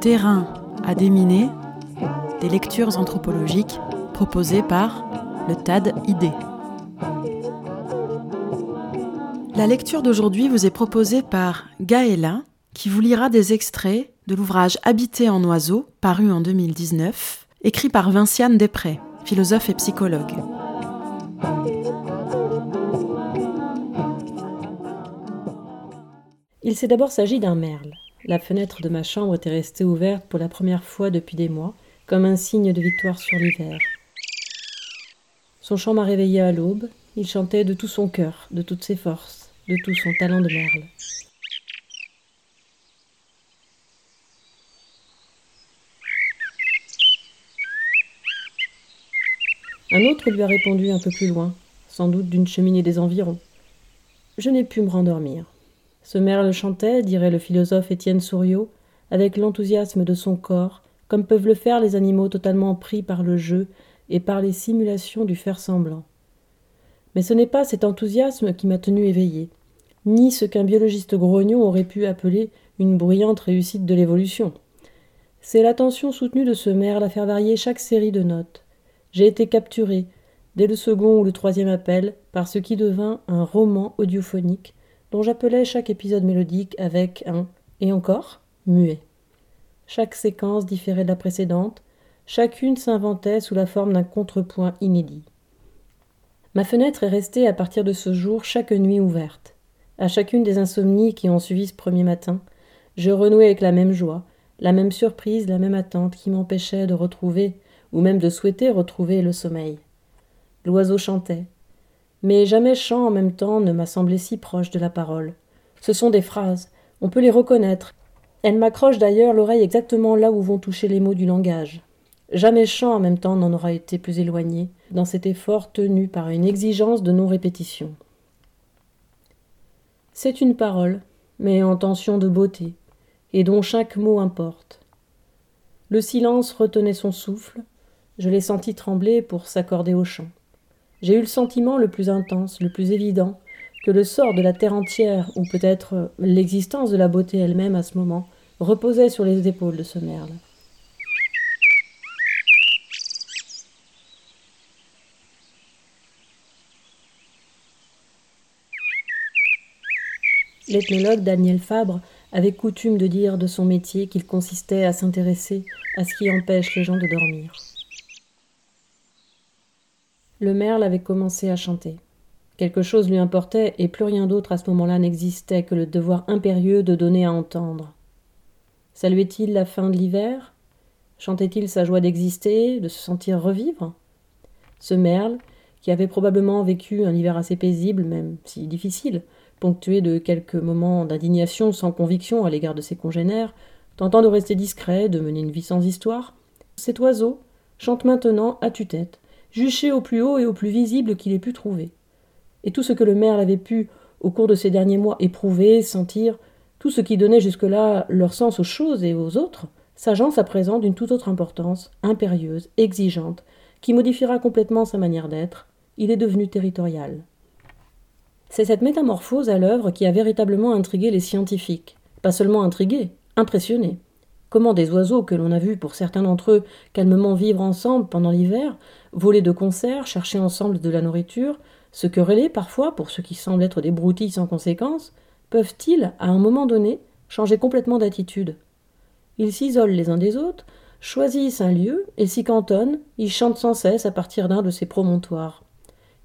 Terrain à déminer, des lectures anthropologiques proposées par le TAD ID. La lecture d'aujourd'hui vous est proposée par Gaëla, qui vous lira des extraits de l'ouvrage Habiter en oiseau, paru en 2019, écrit par Vinciane Després, philosophe et psychologue. Il s'est d'abord s'agi d'un merle. La fenêtre de ma chambre était restée ouverte pour la première fois depuis des mois, comme un signe de victoire sur l'hiver. Son chant m'a réveillé à l'aube. Il chantait de tout son cœur, de toutes ses forces, de tout son talent de merle. Un autre lui a répondu un peu plus loin, sans doute d'une cheminée des environs. Je n'ai pu me rendormir. Ce merle chantait, dirait le philosophe Étienne Souriau, avec l'enthousiasme de son corps, comme peuvent le faire les animaux totalement pris par le jeu et par les simulations du faire semblant. Mais ce n'est pas cet enthousiasme qui m'a tenu éveillé, ni ce qu'un biologiste grognon aurait pu appeler une bruyante réussite de l'évolution. C'est l'attention soutenue de ce merle à faire varier chaque série de notes. J'ai été capturé, dès le second ou le troisième appel, par ce qui devint un roman audiophonique dont j'appelais chaque épisode mélodique avec un et encore muet. Chaque séquence différait de la précédente, chacune s'inventait sous la forme d'un contrepoint inédit. Ma fenêtre est restée à partir de ce jour chaque nuit ouverte. À chacune des insomnies qui ont suivi ce premier matin, je renouais avec la même joie, la même surprise, la même attente qui m'empêchait de retrouver, ou même de souhaiter retrouver le sommeil. L'oiseau chantait, mais jamais chant en même temps ne m'a semblé si proche de la parole. Ce sont des phrases, on peut les reconnaître. Elles m'accrochent d'ailleurs l'oreille exactement là où vont toucher les mots du langage. Jamais chant en même temps n'en aura été plus éloigné, dans cet effort tenu par une exigence de non-répétition. C'est une parole, mais en tension de beauté, et dont chaque mot importe. Le silence retenait son souffle, je l'ai senti trembler pour s'accorder au chant j'ai eu le sentiment le plus intense, le plus évident, que le sort de la terre entière, ou peut-être l'existence de la beauté elle-même à ce moment, reposait sur les épaules de ce merle. L'ethnologue Daniel Fabre avait coutume de dire de son métier qu'il consistait à s'intéresser à ce qui empêche les gens de dormir le merle avait commencé à chanter. Quelque chose lui importait, et plus rien d'autre à ce moment-là n'existait que le devoir impérieux de donner à entendre. Saluait-il la fin de l'hiver? Chantait-il sa joie d'exister, de se sentir revivre? Ce merle, qui avait probablement vécu un hiver assez paisible, même si difficile, ponctué de quelques moments d'indignation sans conviction à l'égard de ses congénères, tentant de rester discret, de mener une vie sans histoire, cet oiseau chante maintenant à tue-tête, juché au plus haut et au plus visible qu'il ait pu trouver. Et tout ce que le merle avait pu, au cours de ces derniers mois, éprouver, sentir, tout ce qui donnait jusque-là leur sens aux choses et aux autres, s'agence à présent d'une toute autre importance, impérieuse, exigeante, qui modifiera complètement sa manière d'être. Il est devenu territorial. C'est cette métamorphose à l'œuvre qui a véritablement intrigué les scientifiques. Pas seulement intrigué, impressionné. Comment des oiseaux que l'on a vus pour certains d'entre eux calmement vivre ensemble pendant l'hiver, voler de concert, chercher ensemble de la nourriture, se quereller parfois pour ce qui semble être des broutilles sans conséquence, peuvent-ils, à un moment donné, changer complètement d'attitude? Ils s'isolent les uns des autres, choisissent un lieu et s'y cantonnent, ils chantent sans cesse à partir d'un de ces promontoires.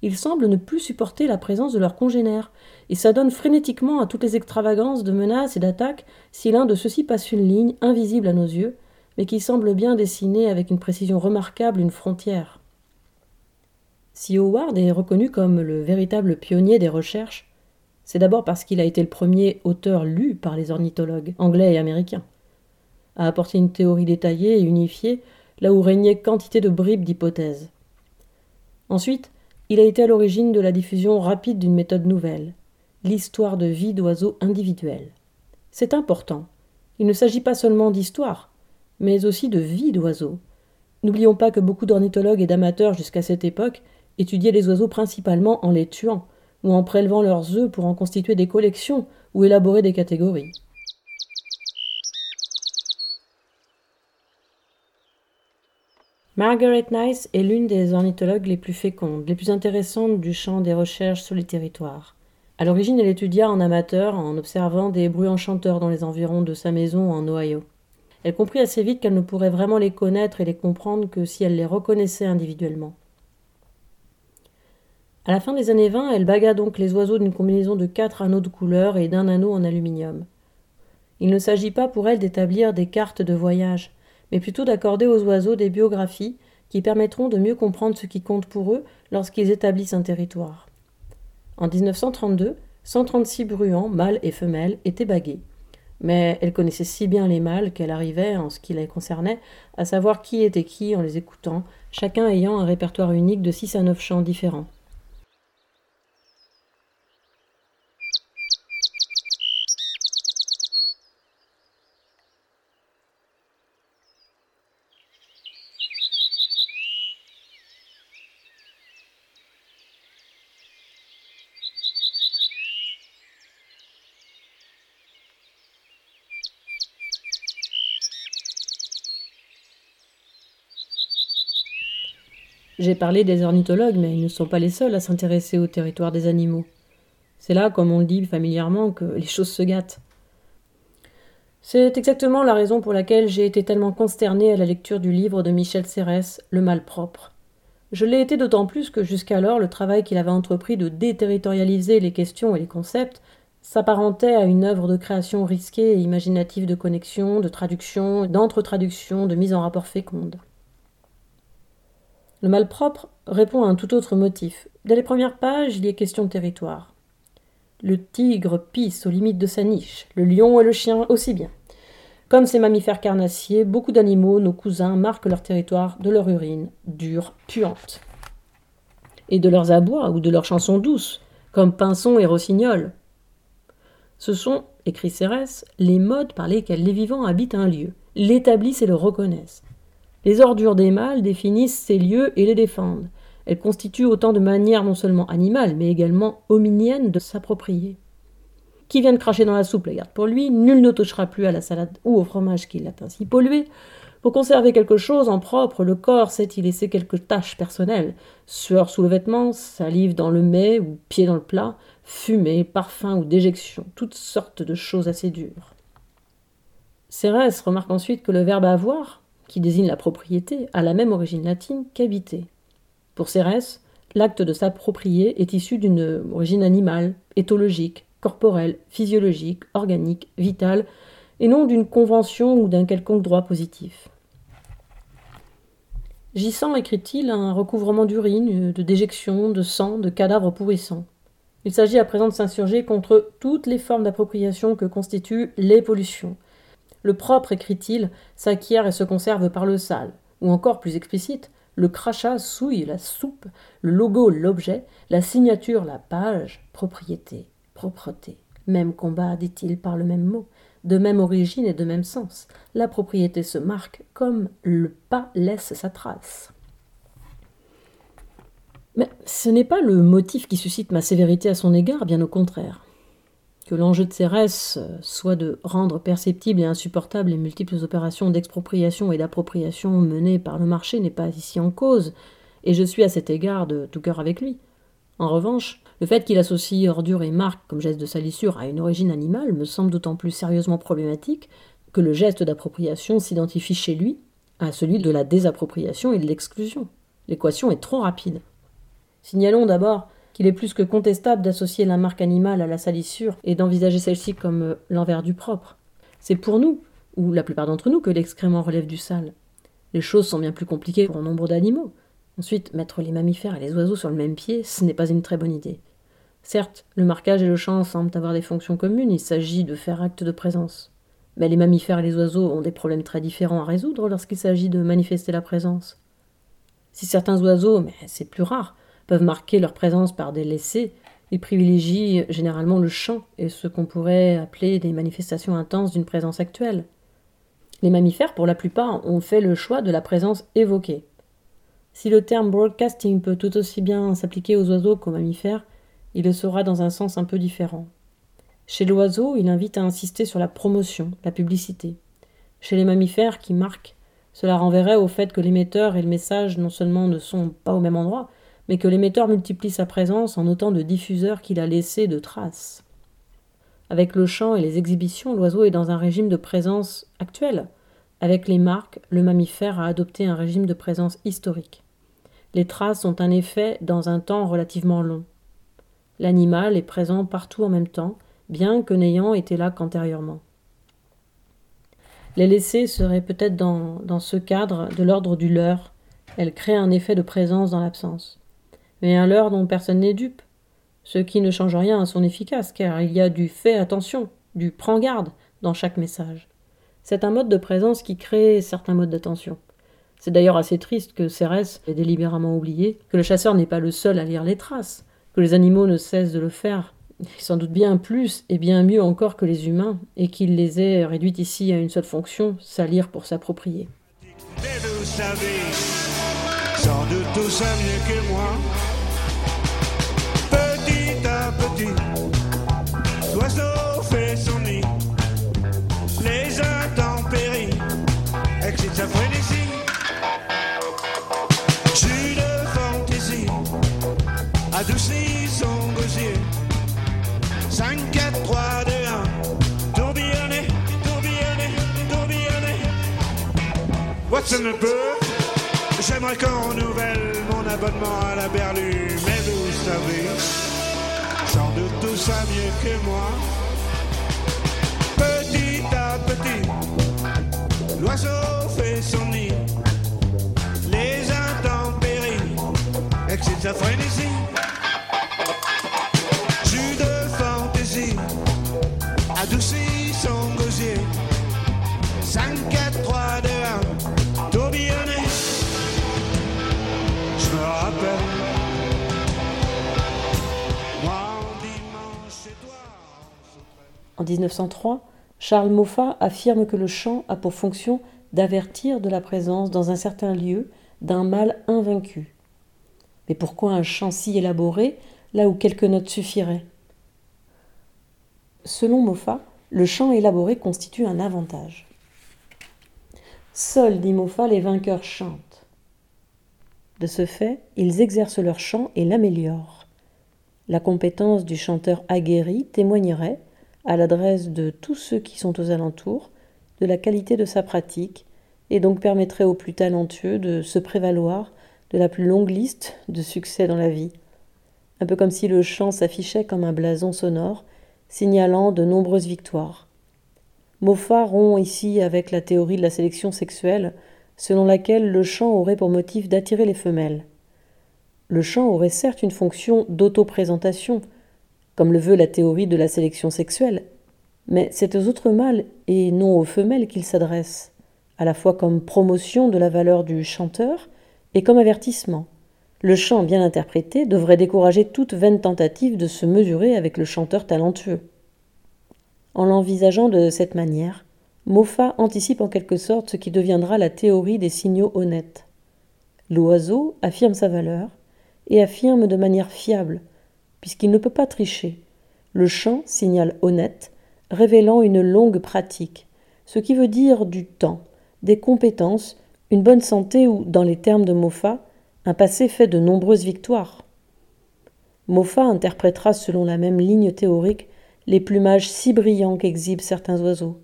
Ils semblent ne plus supporter la présence de leurs congénères, et s'adonnent frénétiquement à toutes les extravagances de menaces et d'attaques si l'un de ceux-ci passe une ligne invisible à nos yeux, mais qui semble bien dessiner avec une précision remarquable une frontière. Si Howard est reconnu comme le véritable pionnier des recherches, c'est d'abord parce qu'il a été le premier auteur lu par les ornithologues anglais et américains, à apporter une théorie détaillée et unifiée là où régnait quantité de bribes d'hypothèses. Ensuite, il a été à l'origine de la diffusion rapide d'une méthode nouvelle, l'histoire de vie d'oiseaux individuels. C'est important. Il ne s'agit pas seulement d'histoire, mais aussi de vie d'oiseaux. N'oublions pas que beaucoup d'ornithologues et d'amateurs jusqu'à cette époque étudiaient les oiseaux principalement en les tuant, ou en prélevant leurs œufs pour en constituer des collections ou élaborer des catégories. Margaret Nice est l'une des ornithologues les plus fécondes, les plus intéressantes du champ des recherches sur les territoires. À l'origine, elle étudia en amateur en observant des bruits enchanteurs dans les environs de sa maison en Ohio. Elle comprit assez vite qu'elle ne pourrait vraiment les connaître et les comprendre que si elle les reconnaissait individuellement. À la fin des années 20, elle baga donc les oiseaux d'une combinaison de quatre anneaux de couleur et d'un anneau en aluminium. Il ne s'agit pas pour elle d'établir des cartes de voyage, mais plutôt d'accorder aux oiseaux des biographies qui permettront de mieux comprendre ce qui compte pour eux lorsqu'ils établissent un territoire. En 1932, 136 bruants, mâles et femelles, étaient bagués. Mais elle connaissait si bien les mâles qu'elle arrivait, en ce qui les concernait, à savoir qui était qui en les écoutant, chacun ayant un répertoire unique de six à neuf chants différents. J'ai parlé des ornithologues, mais ils ne sont pas les seuls à s'intéresser au territoire des animaux. C'est là, comme on le dit familièrement, que les choses se gâtent. C'est exactement la raison pour laquelle j'ai été tellement consternée à la lecture du livre de Michel Serres, Le malpropre. Je l'ai été d'autant plus que jusqu'alors le travail qu'il avait entrepris de déterritorialiser les questions et les concepts s'apparentait à une œuvre de création risquée et imaginative de connexion, de traduction, d'entre-traduction, de mise en rapport féconde. Le malpropre répond à un tout autre motif. Dès les premières pages, il y est question de territoire. Le tigre pisse aux limites de sa niche, le lion et le chien aussi bien. Comme ces mammifères carnassiers, beaucoup d'animaux, nos cousins, marquent leur territoire de leur urine, dure, puante. Et de leurs abois ou de leurs chansons douces, comme Pinson et Rossignol. Ce sont, écrit Cérès, les modes par lesquels les vivants habitent un lieu, l'établissent et le reconnaissent. Les ordures des mâles définissent ces lieux et les défendent. Elles constituent autant de manières non seulement animales, mais également hominiennes de s'approprier. Qui vient de cracher dans la soupe la garde pour lui, nul ne touchera plus à la salade ou au fromage qu'il a ainsi pollué. Pour conserver quelque chose en propre, le corps sait y laisser quelques tâches personnelles. Sueur sous le vêtement, salive dans le mets ou pied dans le plat, fumée, parfum ou déjection, toutes sortes de choses assez dures. Cérès remarque ensuite que le verbe avoir, qui désigne la propriété, a la même origine latine qu'habiter. Pour Cérès, l'acte de s'approprier est issu d'une origine animale, éthologique, corporelle, physiologique, organique, vitale, et non d'une convention ou d'un quelconque droit positif. Gissant, écrit-il, un recouvrement d'urine, de déjection, de sang, de cadavres pourrissants. Il s'agit à présent de s'insurger contre toutes les formes d'appropriation que constituent les pollutions, le propre, écrit-il, s'acquiert et se conserve par le sale. Ou encore plus explicite, le crachat souille la soupe, le logo l'objet, la signature la page, propriété, propreté. Même combat, dit-il par le même mot, de même origine et de même sens. La propriété se marque comme le pas laisse sa trace. Mais ce n'est pas le motif qui suscite ma sévérité à son égard, bien au contraire que l'enjeu de Cérès euh, soit de rendre perceptibles et insupportables les multiples opérations d'expropriation et d'appropriation menées par le marché n'est pas ici en cause, et je suis à cet égard de tout cœur avec lui. En revanche, le fait qu'il associe ordure et marque comme geste de salissure à une origine animale me semble d'autant plus sérieusement problématique que le geste d'appropriation s'identifie chez lui à celui de la désappropriation et de l'exclusion. L'équation est trop rapide. Signalons d'abord qu'il est plus que contestable d'associer la marque animale à la salissure et d'envisager celle-ci comme euh, l'envers du propre. C'est pour nous, ou la plupart d'entre nous, que l'excrément relève du sale. Les choses sont bien plus compliquées pour nombre d'animaux. Ensuite, mettre les mammifères et les oiseaux sur le même pied, ce n'est pas une très bonne idée. Certes, le marquage et le chant semblent avoir des fonctions communes, il s'agit de faire acte de présence. Mais les mammifères et les oiseaux ont des problèmes très différents à résoudre lorsqu'il s'agit de manifester la présence. Si certains oiseaux, mais c'est plus rare, peuvent marquer leur présence par des laissés, ils privilégient généralement le chant et ce qu'on pourrait appeler des manifestations intenses d'une présence actuelle. Les mammifères, pour la plupart, ont fait le choix de la présence évoquée. Si le terme broadcasting peut tout aussi bien s'appliquer aux oiseaux qu'aux mammifères, il le sera dans un sens un peu différent. Chez l'oiseau, il invite à insister sur la promotion, la publicité. Chez les mammifères qui marquent, Cela renverrait au fait que l'émetteur et le message non seulement ne sont pas au même endroit, mais que l'émetteur multiplie sa présence en autant de diffuseurs qu'il a laissé de traces. Avec le chant et les exhibitions, l'oiseau est dans un régime de présence actuel. Avec les marques, le mammifère a adopté un régime de présence historique. Les traces ont un effet dans un temps relativement long. L'animal est présent partout en même temps, bien que n'ayant été là qu'antérieurement. Les laisser seraient peut-être dans, ce cadre de l'ordre du leurre. Elle crée un effet de présence dans l'absence. Mais un leurre dont personne n'est dupe, ce qui ne change rien à son efficace, car il y a du fait attention, du prends garde dans chaque message. C'est un mode de présence qui crée certains modes d'attention. C'est d'ailleurs assez triste que Cérès ait délibérément oublié que le chasseur n'est pas le seul à lire les traces, que les animaux ne cessent de le faire, sans doute bien plus et bien mieux encore que les humains, et qu'il les ait réduites ici à une seule fonction, salir pour s'approprier. vous savez, sans doute tout ça mieux que moi. L'oiseau fait son nid. Les intempéries excitent sa frénésie. Jus fantaisie adoucit son gosier. 5, 4, 3, 2, 1. Tourbillonner, tourbillonner, tourbillonner. In the book? J'aimerais qu'on renouvelle mon abonnement à la berlue, mais vous savez, sans doute tout ça mieux que moi. Petit à petit, l'oiseau fait son nid. Les intempéries excitent sa frénésie. En 1903, Charles Moffat affirme que le chant a pour fonction d'avertir de la présence dans un certain lieu d'un mal invaincu. Mais pourquoi un chant si élaboré là où quelques notes suffiraient? Selon Moffat, le chant élaboré constitue un avantage. Seuls, dit Moffat, les vainqueurs chantent. De ce fait, ils exercent leur chant et l'améliorent. La compétence du chanteur aguerri témoignerait, à l'adresse de tous ceux qui sont aux alentours, de la qualité de sa pratique, et donc permettrait aux plus talentueux de se prévaloir de la plus longue liste de succès dans la vie. Un peu comme si le chant s'affichait comme un blason sonore, signalant de nombreuses victoires. Moffat rompt ici avec la théorie de la sélection sexuelle, selon laquelle le chant aurait pour motif d'attirer les femelles. Le chant aurait certes une fonction d'auto-présentation, comme le veut la théorie de la sélection sexuelle, mais c'est aux autres mâles et non aux femelles qu'il s'adresse, à la fois comme promotion de la valeur du chanteur et comme avertissement. Le chant bien interprété devrait décourager toute vaine tentative de se mesurer avec le chanteur talentueux. En l'envisageant de cette manière, Moffat anticipe en quelque sorte ce qui deviendra la théorie des signaux honnêtes. L'oiseau affirme sa valeur et affirme de manière fiable, puisqu'il ne peut pas tricher. Le chant signale honnête, révélant une longue pratique, ce qui veut dire du temps, des compétences, une bonne santé ou, dans les termes de Moffat, un passé fait de nombreuses victoires. Moffat interprétera selon la même ligne théorique les plumages si brillants qu'exhibent certains oiseaux.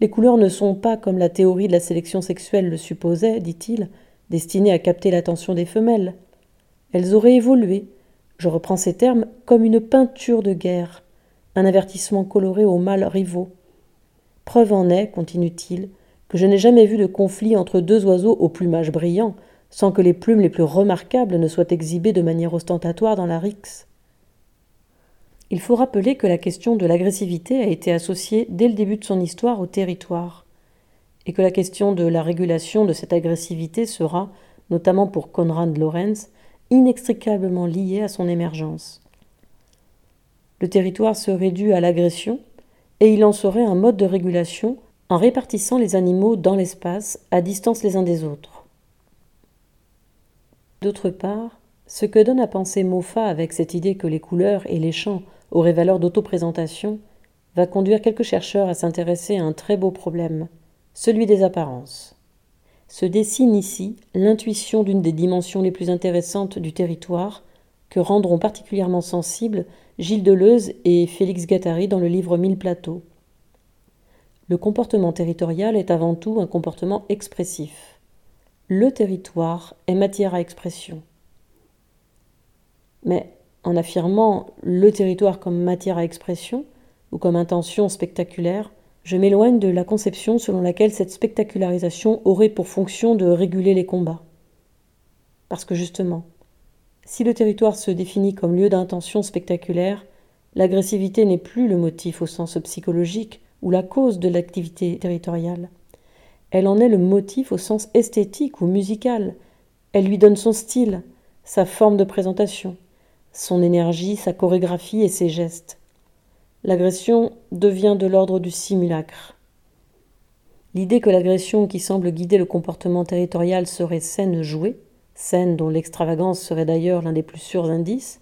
Les couleurs ne sont pas, comme la théorie de la sélection sexuelle le supposait, dit-il, destinées à capter l'attention des femelles. Elles auraient évolué, je reprends ces termes, comme une peinture de guerre, un avertissement coloré aux mâles rivaux. Preuve en est, continue-t-il, que je n'ai jamais vu de conflit entre deux oiseaux au plumage brillant, sans que les plumes les plus remarquables ne soient exhibées de manière ostentatoire dans la rixe. Il faut rappeler que la question de l'agressivité a été associée dès le début de son histoire au territoire, et que la question de la régulation de cette agressivité sera, notamment pour Konrad Lorenz, inextricablement liée à son émergence. Le territoire serait dû à l'agression, et il en serait un mode de régulation en répartissant les animaux dans l'espace, à distance les uns des autres. D'autre part, ce que donne à penser Moffat avec cette idée que les couleurs et les chants auraient valeur d'autoprésentation va conduire quelques chercheurs à s'intéresser à un très beau problème, celui des apparences. Se dessine ici l'intuition d'une des dimensions les plus intéressantes du territoire que rendront particulièrement sensibles Gilles Deleuze et Félix Gattari dans le livre Mille plateaux. Le comportement territorial est avant tout un comportement expressif. Le territoire est matière à expression. Mais en affirmant le territoire comme matière à expression ou comme intention spectaculaire, je m'éloigne de la conception selon laquelle cette spectacularisation aurait pour fonction de réguler les combats. Parce que justement, si le territoire se définit comme lieu d'intention spectaculaire, l'agressivité n'est plus le motif au sens psychologique ou la cause de l'activité territoriale. Elle en est le motif au sens esthétique ou musical. Elle lui donne son style, sa forme de présentation, son énergie, sa chorégraphie et ses gestes. L'agression devient de l'ordre du simulacre. L'idée que l'agression qui semble guider le comportement territorial serait scène jouée, scène dont l'extravagance serait d'ailleurs l'un des plus sûrs indices,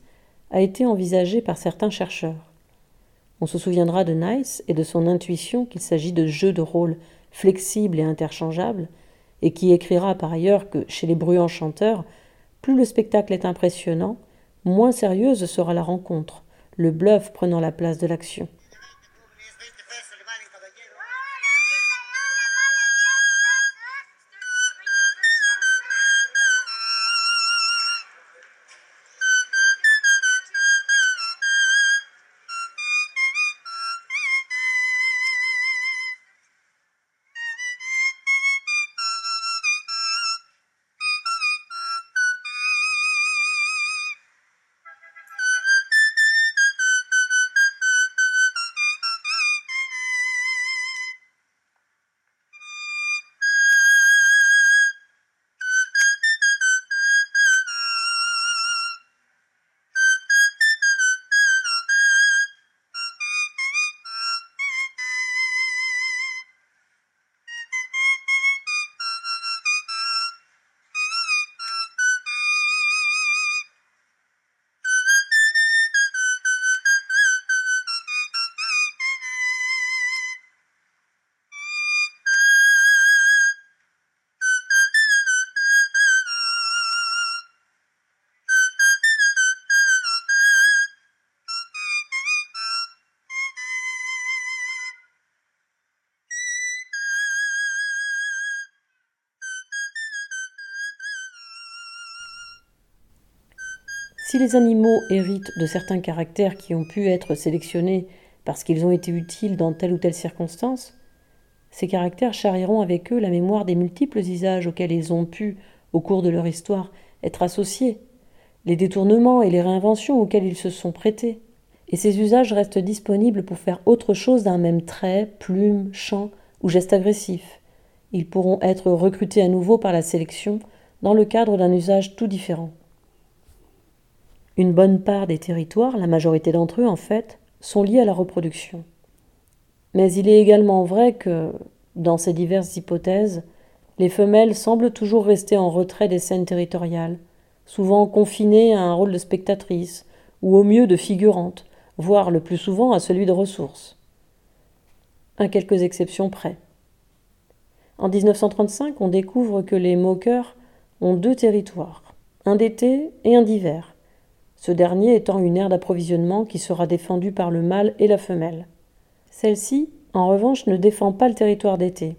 a été envisagée par certains chercheurs. On se souviendra de Nice et de son intuition qu'il s'agit de jeux de rôle flexibles et interchangeables, et qui écrira par ailleurs que chez les bruyants chanteurs, plus le spectacle est impressionnant, moins sérieuse sera la rencontre, le bluff prenant la place de l'action. Si les animaux héritent de certains caractères qui ont pu être sélectionnés parce qu'ils ont été utiles dans telle ou telle circonstance, ces caractères charrieront avec eux la mémoire des multiples usages auxquels ils ont pu, au cours de leur histoire, être associés, les détournements et les réinventions auxquels ils se sont prêtés. Et ces usages restent disponibles pour faire autre chose d'un même trait, plume, chant ou geste agressif. Ils pourront être recrutés à nouveau par la sélection dans le cadre d'un usage tout différent. Une bonne part des territoires, la majorité d'entre eux en fait, sont liés à la reproduction. Mais il est également vrai que, dans ces diverses hypothèses, les femelles semblent toujours rester en retrait des scènes territoriales, souvent confinées à un rôle de spectatrice, ou au mieux de figurante, voire le plus souvent à celui de ressources. À quelques exceptions près. En 1935, on découvre que les moqueurs ont deux territoires, un d'été et un d'hiver, ce dernier étant une aire d'approvisionnement qui sera défendue par le mâle et la femelle. Celle-ci, en revanche, ne défend pas le territoire d'été.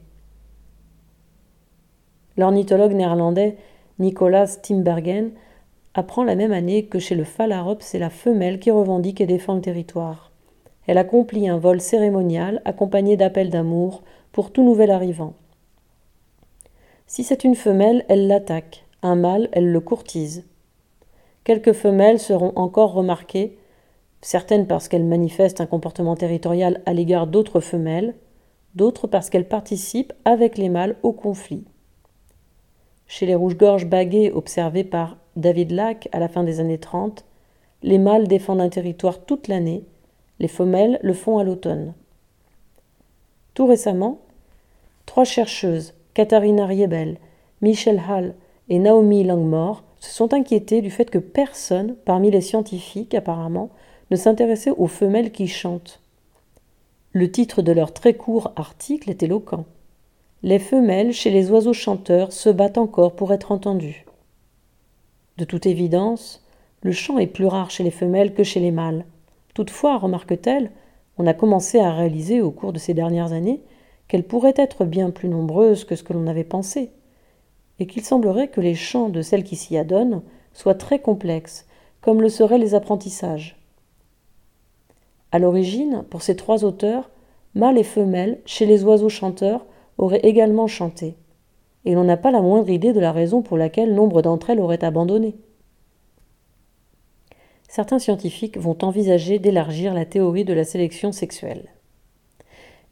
L'ornithologue néerlandais Nicolas Timbergen apprend la même année que chez le phalarope, c'est la femelle qui revendique et défend le territoire. Elle accomplit un vol cérémonial accompagné d'appels d'amour pour tout nouvel arrivant. Si c'est une femelle, elle l'attaque, un mâle, elle le courtise. Quelques femelles seront encore remarquées, certaines parce qu'elles manifestent un comportement territorial à l'égard d'autres femelles, d'autres parce qu'elles participent avec les mâles au conflit. Chez les rouges-gorges baguées observées par David Lack à la fin des années 30, les mâles défendent un territoire toute l'année, les femelles le font à l'automne. Tout récemment, trois chercheuses, Katharina Riebel, Michelle Hall et Naomi Langmore, se sont inquiétés du fait que personne, parmi les scientifiques apparemment, ne s'intéressait aux femelles qui chantent. Le titre de leur très court article est éloquent. les femelles chez les oiseaux chanteurs se battent encore pour être entendues. De toute évidence, le chant est plus rare chez les femelles que chez les mâles. Toutefois, remarque-t-elle, on a commencé à réaliser au cours de ces dernières années qu'elles pourraient être bien plus nombreuses que ce que l'on avait pensé, et qu'il semblerait que les chants de celles qui s'y adonnent soient très complexes, comme le seraient les apprentissages. À l'origine, pour ces trois auteurs, mâles et femelles, chez les oiseaux chanteurs, auraient également chanté, et l'on n'a pas la moindre idée de la raison pour laquelle nombre d'entre elles auraient abandonné. Certains scientifiques vont envisager d'élargir la théorie de la sélection sexuelle.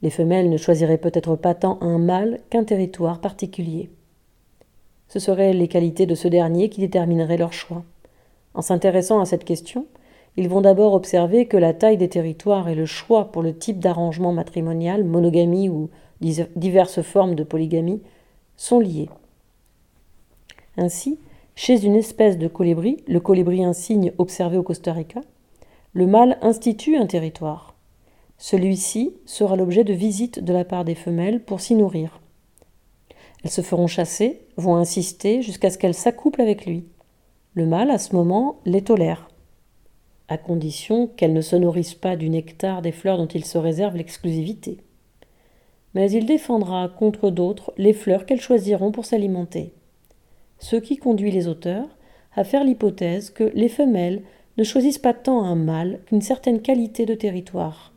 Les femelles ne choisiraient peut-être pas tant un mâle qu'un territoire particulier. Ce seraient les qualités de ce dernier qui détermineraient leur choix. En s'intéressant à cette question, ils vont d'abord observer que la taille des territoires et le choix pour le type d'arrangement matrimonial, monogamie ou diverses formes de polygamie, sont liés. Ainsi, chez une espèce de colibri, le colibri insigne observé au Costa Rica, le mâle institue un territoire. Celui-ci sera l'objet de visites de la part des femelles pour s'y nourrir. Elles se feront chasser, vont insister jusqu'à ce qu'elles s'accouplent avec lui. Le mâle, à ce moment, les tolère, à condition qu'elles ne se nourrissent pas du nectar des fleurs dont il se réserve l'exclusivité. Mais il défendra contre d'autres les fleurs qu'elles choisiront pour s'alimenter ce qui conduit les auteurs à faire l'hypothèse que les femelles ne choisissent pas tant un mâle qu'une certaine qualité de territoire.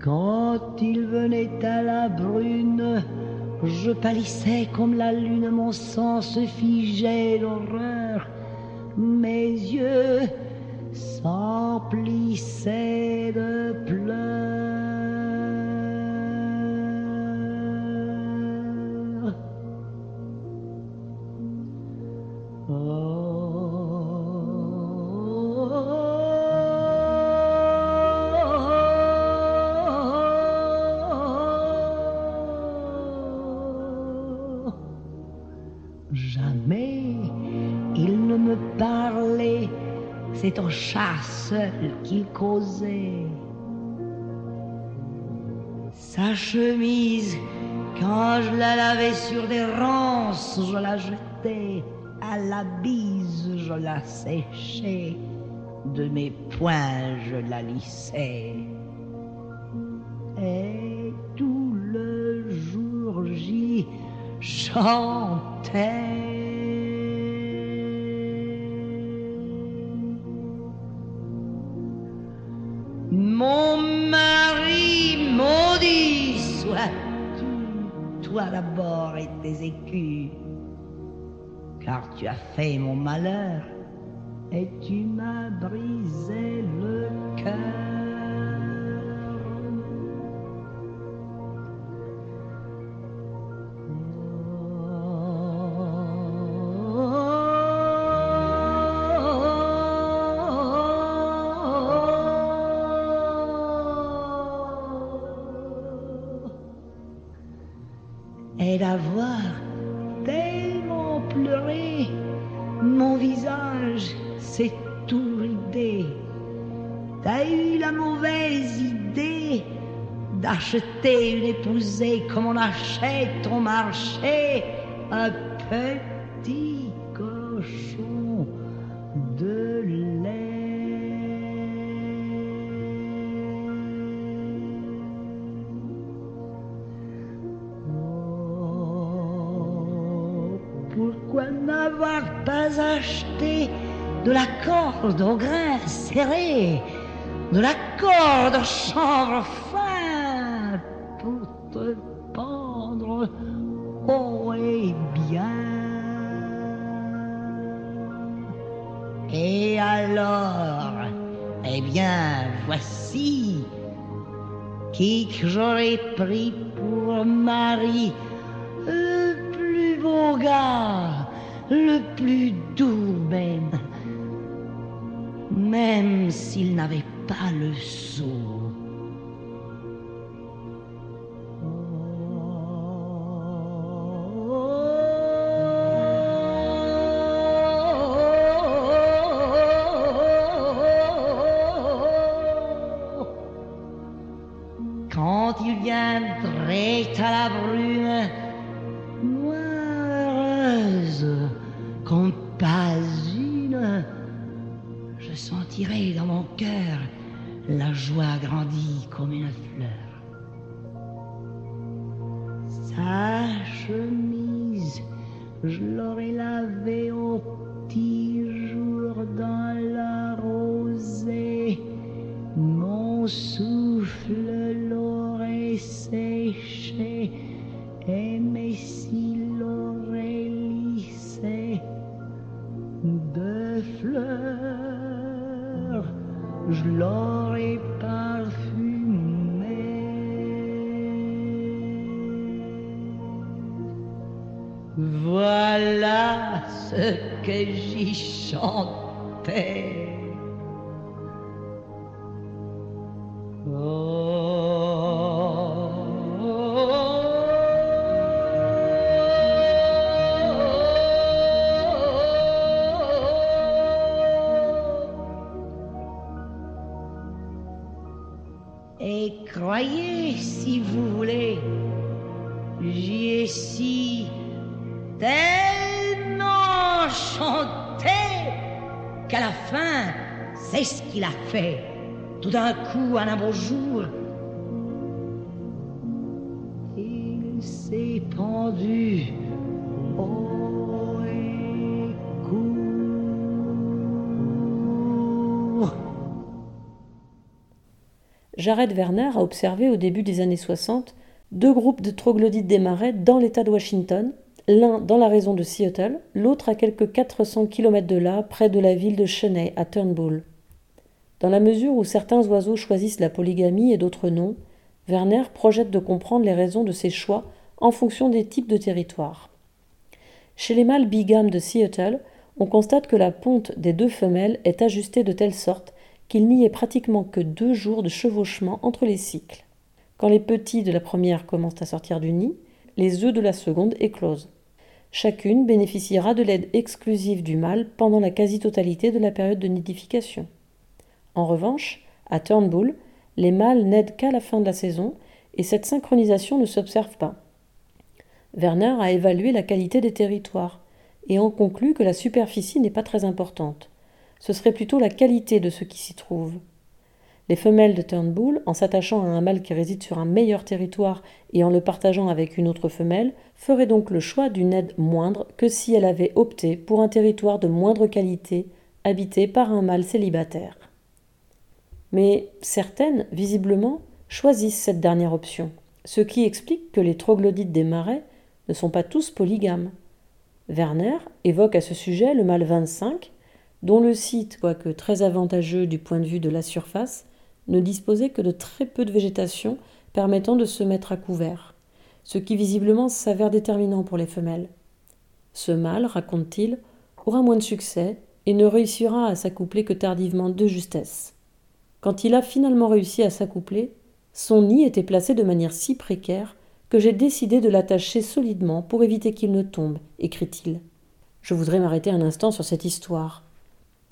Quand il venait à la brune, je pâlissais comme la lune, mon sang se figeait Jamais il ne me parlait, c'est au chat seul qu'il causait. Sa chemise, quand je la lavais sur des ronces, je la jetais à la bise, je la séchais, de mes poings je la lissais. Et tout le jour j'y Mon mari maudit sois-tu, toi d'abord et tes écus, car tu as fait mon malheur et tu m'as brisé le cœur. Et d'avoir tellement pleuré, mon visage s'est tout ridé. T'as eu la mauvaise idée d'acheter une épousée comme on achète au marché un petit de la corde au grain serré, de la corde au chanvre fin plus doux même, même s'il n'avait pas le sou. Voilà ce que j'y chantais. Coup, un beau jour, il s'est pendu court. Jared Werner a observé au début des années 60 deux groupes de troglodytes des dans l'État de Washington, l'un dans la région de Seattle, l'autre à quelques 400 km de là, près de la ville de Cheney, à Turnbull. Dans la mesure où certains oiseaux choisissent la polygamie et d'autres non, Werner projette de comprendre les raisons de ces choix en fonction des types de territoires. Chez les mâles bigames de Seattle, on constate que la ponte des deux femelles est ajustée de telle sorte qu'il n'y ait pratiquement que deux jours de chevauchement entre les cycles. Quand les petits de la première commencent à sortir du nid, les œufs de la seconde éclosent. Chacune bénéficiera de l'aide exclusive du mâle pendant la quasi-totalité de la période de nidification. En revanche, à Turnbull, les mâles n'aident qu'à la fin de la saison et cette synchronisation ne s'observe pas. Werner a évalué la qualité des territoires et en conclut que la superficie n'est pas très importante. Ce serait plutôt la qualité de ce qui s'y trouve. Les femelles de Turnbull, en s'attachant à un mâle qui réside sur un meilleur territoire et en le partageant avec une autre femelle, feraient donc le choix d'une aide moindre que si elle avait opté pour un territoire de moindre qualité, habité par un mâle célibataire. Mais certaines, visiblement, choisissent cette dernière option, ce qui explique que les troglodytes des marais ne sont pas tous polygames. Werner évoque à ce sujet le mâle 25, dont le site, quoique très avantageux du point de vue de la surface, ne disposait que de très peu de végétation permettant de se mettre à couvert, ce qui visiblement s'avère déterminant pour les femelles. Ce mâle, raconte-t-il, aura moins de succès et ne réussira à s'accoupler que tardivement de justesse. Quand il a finalement réussi à s'accoupler, son nid était placé de manière si précaire que j'ai décidé de l'attacher solidement pour éviter qu'il ne tombe, écrit-il. Je voudrais m'arrêter un instant sur cette histoire.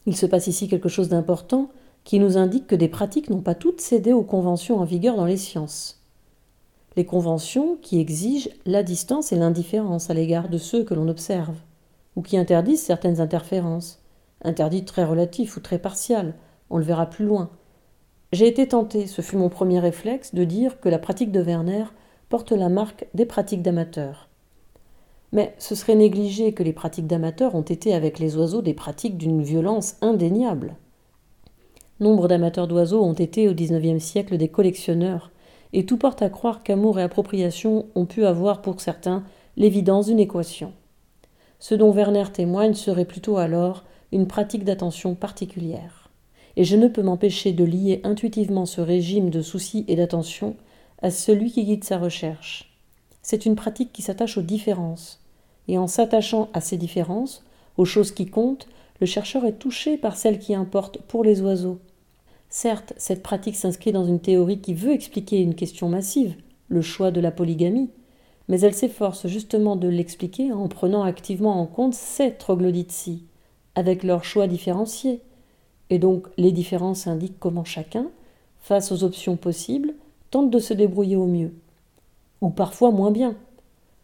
Il se passe ici quelque chose d'important qui nous indique que des pratiques n'ont pas toutes cédé aux conventions en vigueur dans les sciences. Les conventions qui exigent la distance et l'indifférence à l'égard de ceux que l'on observe, ou qui interdisent certaines interférences, interdites très relatives ou très partiales, on le verra plus loin. J'ai été tenté, ce fut mon premier réflexe, de dire que la pratique de Werner porte la marque des pratiques d'amateurs. Mais ce serait négliger que les pratiques d'amateurs ont été avec les oiseaux des pratiques d'une violence indéniable. Nombre d'amateurs d'oiseaux ont été au XIXe siècle des collectionneurs, et tout porte à croire qu'amour et appropriation ont pu avoir pour certains l'évidence d'une équation. Ce dont Werner témoigne serait plutôt alors une pratique d'attention particulière. Et je ne peux m'empêcher de lier intuitivement ce régime de soucis et d'attention à celui qui guide sa recherche. C'est une pratique qui s'attache aux différences. Et en s'attachant à ces différences, aux choses qui comptent, le chercheur est touché par celles qui importent pour les oiseaux. Certes, cette pratique s'inscrit dans une théorie qui veut expliquer une question massive, le choix de la polygamie, mais elle s'efforce justement de l'expliquer en prenant activement en compte ces troglodytes-ci, avec leurs choix différenciés. Et donc les différences indiquent comment chacun, face aux options possibles, tente de se débrouiller au mieux, ou parfois moins bien.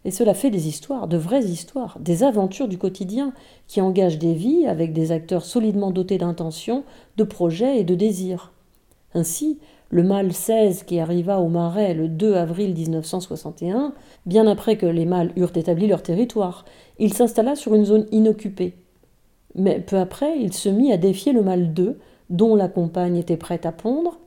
Et cela fait des histoires, de vraies histoires, des aventures du quotidien qui engagent des vies avec des acteurs solidement dotés d'intentions, de projets et de désirs. Ainsi, le mâle 16 qui arriva au Marais le 2 avril 1961, bien après que les mâles eurent établi leur territoire, il s'installa sur une zone inoccupée. Mais peu après, il se mit à défier le mâle 2, dont la compagne était prête à pondre.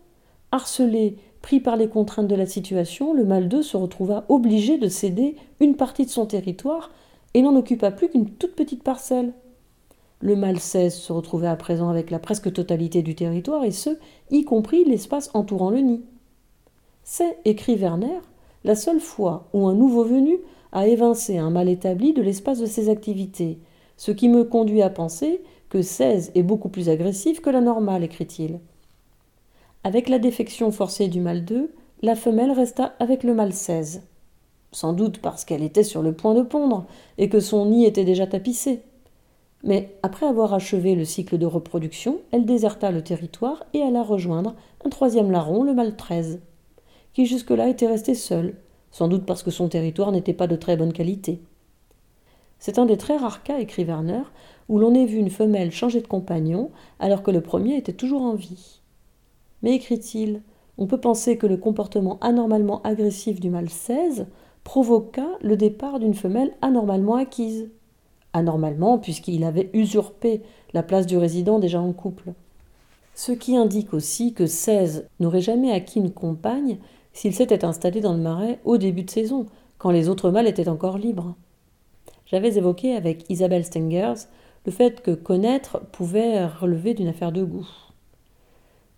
Harcelé, pris par les contraintes de la situation, le mâle 2 se retrouva obligé de céder une partie de son territoire et n'en occupa plus qu'une toute petite parcelle. Le mâle 16 se retrouvait à présent avec la presque totalité du territoire, et ce, y compris l'espace entourant le nid. C'est, écrit Werner, la seule fois où un nouveau venu a évincé un mal établi de l'espace de ses activités, ce qui me conduit à penser que 16 est beaucoup plus agressif que la normale, écrit-il. Avec la défection forcée du mâle 2, la femelle resta avec le mâle 16. Sans doute parce qu'elle était sur le point de pondre et que son nid était déjà tapissé. Mais après avoir achevé le cycle de reproduction, elle déserta le territoire et alla rejoindre un troisième larron, le mâle 13, qui jusque-là était resté seul, sans doute parce que son territoire n'était pas de très bonne qualité. C'est un des très rares cas, écrit Werner, où l'on ait vu une femelle changer de compagnon alors que le premier était toujours en vie. Mais écrit-il, on peut penser que le comportement anormalement agressif du mâle 16 provoqua le départ d'une femelle anormalement acquise anormalement puisqu'il avait usurpé la place du résident déjà en couple. Ce qui indique aussi que 16 n'aurait jamais acquis une compagne s'il s'était installé dans le marais au début de saison, quand les autres mâles étaient encore libres. J'avais évoqué avec Isabelle Stengers le fait que connaître pouvait relever d'une affaire de goût.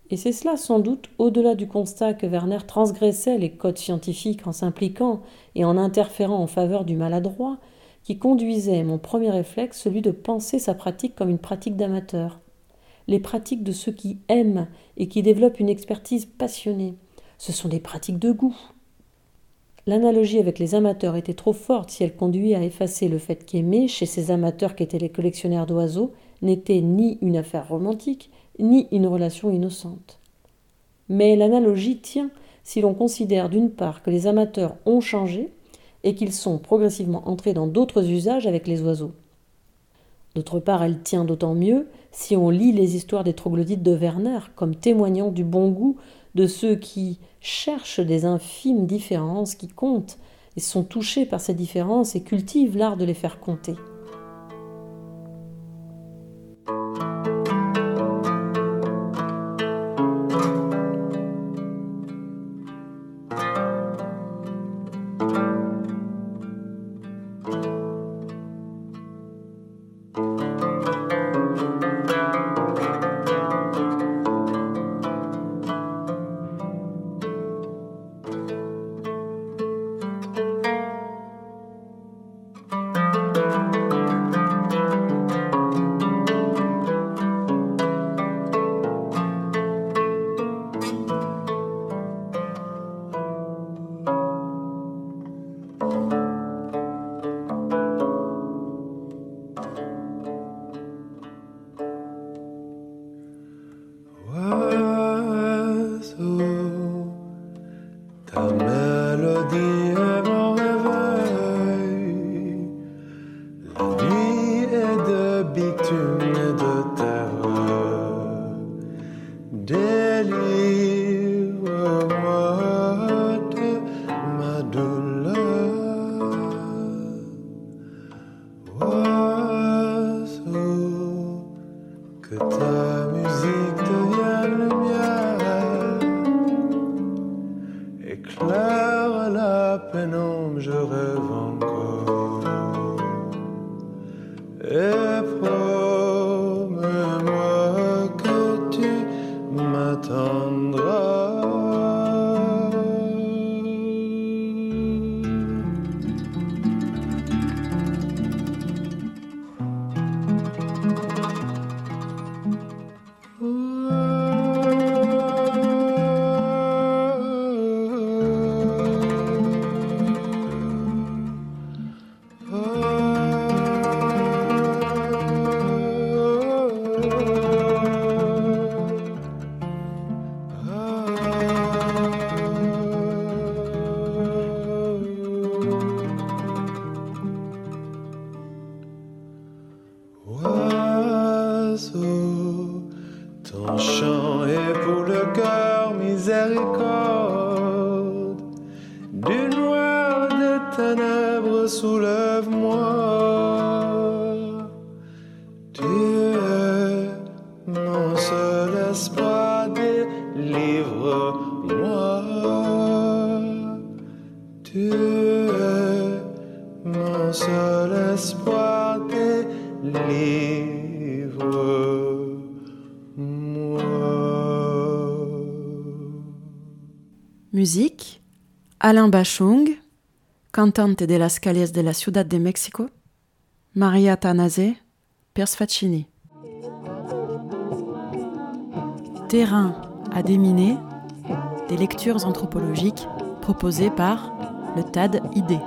Et c'est cela sans doute au-delà du constat que Werner transgressait les codes scientifiques en s'impliquant et en interférant en faveur du maladroit qui conduisait mon premier réflexe, celui de penser sa pratique comme une pratique d'amateur. Les pratiques de ceux qui aiment et qui développent une expertise passionnée. Ce sont des pratiques de goût. L'analogie avec les amateurs était trop forte si elle conduit à effacer le fait qu'aimer, chez ces amateurs qu'étaient les collectionneurs d'oiseaux, n'était ni une affaire romantique, ni une relation innocente. Mais l'analogie tient si l'on considère d'une part que les amateurs ont changé, et qu'ils sont progressivement entrés dans d'autres usages avec les oiseaux. D'autre part, elle tient d'autant mieux si on lit les histoires des troglodytes de Werner comme témoignant du bon goût de ceux qui cherchent des infimes différences qui comptent et sont touchés par ces différences et cultivent l'art de les faire compter. Et Alain Bachung, cantante de las calles de la Ciudad de México, Maria Tanase, Persfacini. Terrain à déminer, des lectures anthropologiques proposées par le TAD ID.